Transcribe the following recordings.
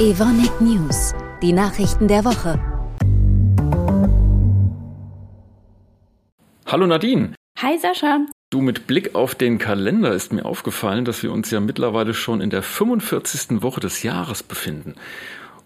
Evonik News, die Nachrichten der Woche. Hallo Nadine. Hi Sascha. Du, mit Blick auf den Kalender ist mir aufgefallen, dass wir uns ja mittlerweile schon in der 45. Woche des Jahres befinden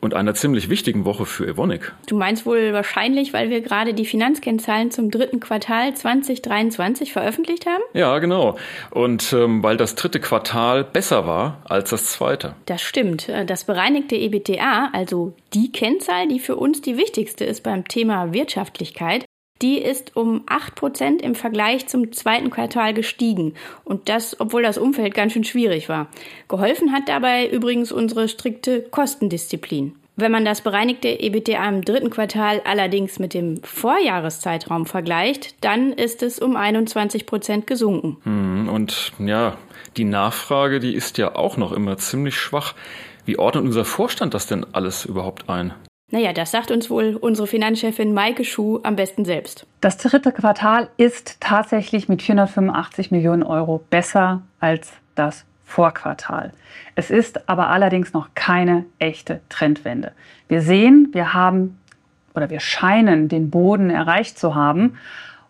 und einer ziemlich wichtigen Woche für Evonik. Du meinst wohl wahrscheinlich, weil wir gerade die Finanzkennzahlen zum dritten Quartal 2023 veröffentlicht haben? Ja, genau. Und ähm, weil das dritte Quartal besser war als das zweite. Das stimmt. Äh, das bereinigte EBTA, also die Kennzahl, die für uns die wichtigste ist beim Thema Wirtschaftlichkeit, die ist um 8% im Vergleich zum zweiten Quartal gestiegen. Und das, obwohl das Umfeld ganz schön schwierig war. Geholfen hat dabei übrigens unsere strikte Kostendisziplin. Wenn man das bereinigte EBITDA im dritten Quartal allerdings mit dem Vorjahreszeitraum vergleicht, dann ist es um 21 Prozent gesunken. Hm, und ja, die Nachfrage, die ist ja auch noch immer ziemlich schwach. Wie ordnet unser Vorstand das denn alles überhaupt ein? Naja, das sagt uns wohl unsere Finanzchefin Maike Schuh am besten selbst. Das dritte Quartal ist tatsächlich mit 485 Millionen Euro besser als das Vorquartal. Es ist aber allerdings noch keine echte Trendwende. Wir sehen, wir haben oder wir scheinen den Boden erreicht zu haben.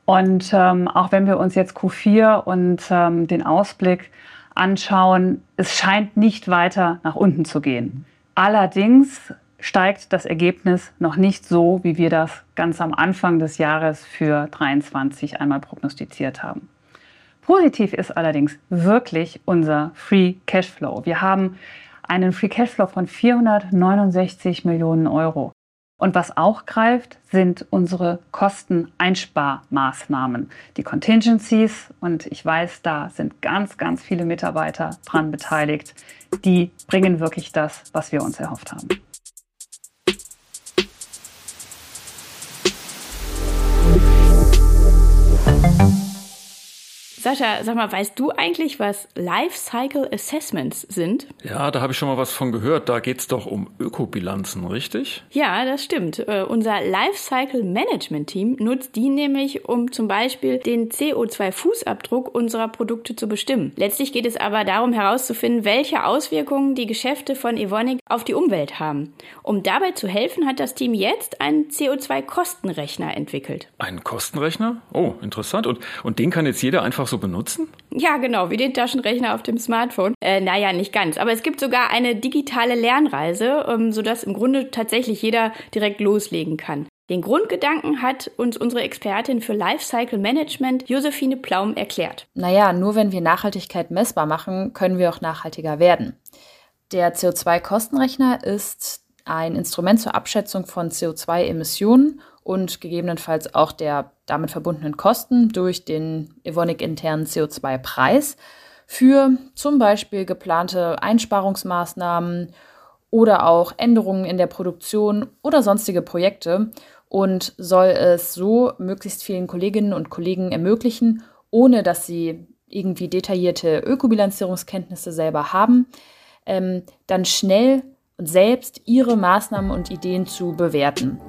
Und ähm, auch wenn wir uns jetzt Q4 und ähm, den Ausblick anschauen, es scheint nicht weiter nach unten zu gehen. Allerdings steigt das Ergebnis noch nicht so, wie wir das ganz am Anfang des Jahres für 2023 einmal prognostiziert haben. Positiv ist allerdings wirklich unser Free Cashflow. Wir haben einen Free Cashflow von 469 Millionen Euro. Und was auch greift, sind unsere Kosteneinsparmaßnahmen, die Contingencies. Und ich weiß, da sind ganz, ganz viele Mitarbeiter dran beteiligt. Die bringen wirklich das, was wir uns erhofft haben. Sascha, sag mal, weißt du eigentlich, was Life Cycle Assessments sind? Ja, da habe ich schon mal was von gehört. Da geht es doch um Ökobilanzen, richtig? Ja, das stimmt. Uh, unser Life Cycle Management Team nutzt die nämlich, um zum Beispiel den CO2-Fußabdruck unserer Produkte zu bestimmen. Letztlich geht es aber darum herauszufinden, welche Auswirkungen die Geschäfte von Evonik auf die Umwelt haben. Um dabei zu helfen, hat das Team jetzt einen CO2-Kostenrechner entwickelt. Einen Kostenrechner? Oh, interessant. Und, und den kann jetzt jeder einfach so benutzen? Ja, genau, wie den Taschenrechner auf dem Smartphone. Äh, naja, nicht ganz. Aber es gibt sogar eine digitale Lernreise, ähm, sodass im Grunde tatsächlich jeder direkt loslegen kann. Den Grundgedanken hat uns unsere Expertin für Lifecycle Management, Josephine Plaum, erklärt. Naja, nur wenn wir Nachhaltigkeit messbar machen, können wir auch nachhaltiger werden. Der CO2-Kostenrechner ist ein Instrument zur Abschätzung von CO2-Emissionen und gegebenenfalls auch der damit verbundenen Kosten durch den Evonik-internen CO2-Preis für zum Beispiel geplante Einsparungsmaßnahmen oder auch Änderungen in der Produktion oder sonstige Projekte und soll es so möglichst vielen Kolleginnen und Kollegen ermöglichen, ohne dass sie irgendwie detaillierte Ökobilanzierungskenntnisse selber haben, ähm, dann schnell und selbst ihre Maßnahmen und Ideen zu bewerten.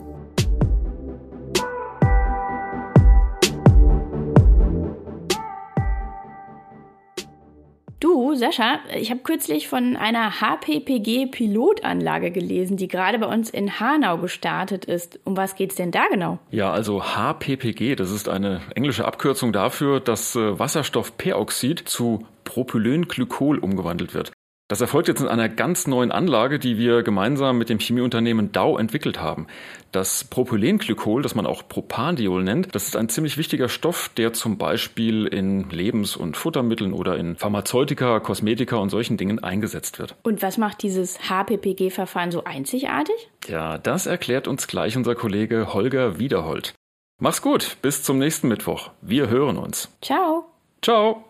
Du, Sascha, ich habe kürzlich von einer HPPG-Pilotanlage gelesen, die gerade bei uns in Hanau gestartet ist. Um was geht es denn da genau? Ja, also HPPG, das ist eine englische Abkürzung dafür, dass äh, Wasserstoffperoxid zu Propylenglykol umgewandelt wird. Das erfolgt jetzt in einer ganz neuen Anlage, die wir gemeinsam mit dem Chemieunternehmen Dow entwickelt haben. Das Propylenglykol, das man auch Propandiol nennt, das ist ein ziemlich wichtiger Stoff, der zum Beispiel in Lebens- und Futtermitteln oder in Pharmazeutika, Kosmetika und solchen Dingen eingesetzt wird. Und was macht dieses HPPG-Verfahren so einzigartig? Ja, das erklärt uns gleich unser Kollege Holger Wiederhold. Mach's gut, bis zum nächsten Mittwoch. Wir hören uns. Ciao. Ciao.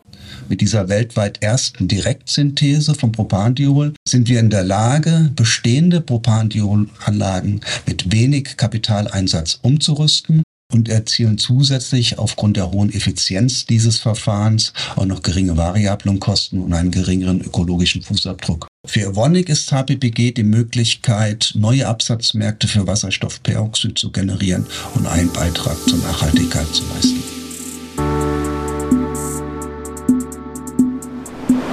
Mit dieser weltweit ersten Direktsynthese von Propandiol sind wir in der Lage, bestehende Propandiolanlagen mit wenig Kapitaleinsatz umzurüsten und erzielen zusätzlich aufgrund der hohen Effizienz dieses Verfahrens auch noch geringe Variablenkosten und einen geringeren ökologischen Fußabdruck. Für Evonik ist HPPG die Möglichkeit, neue Absatzmärkte für Wasserstoffperoxid zu generieren und einen Beitrag zur Nachhaltigkeit zu leisten.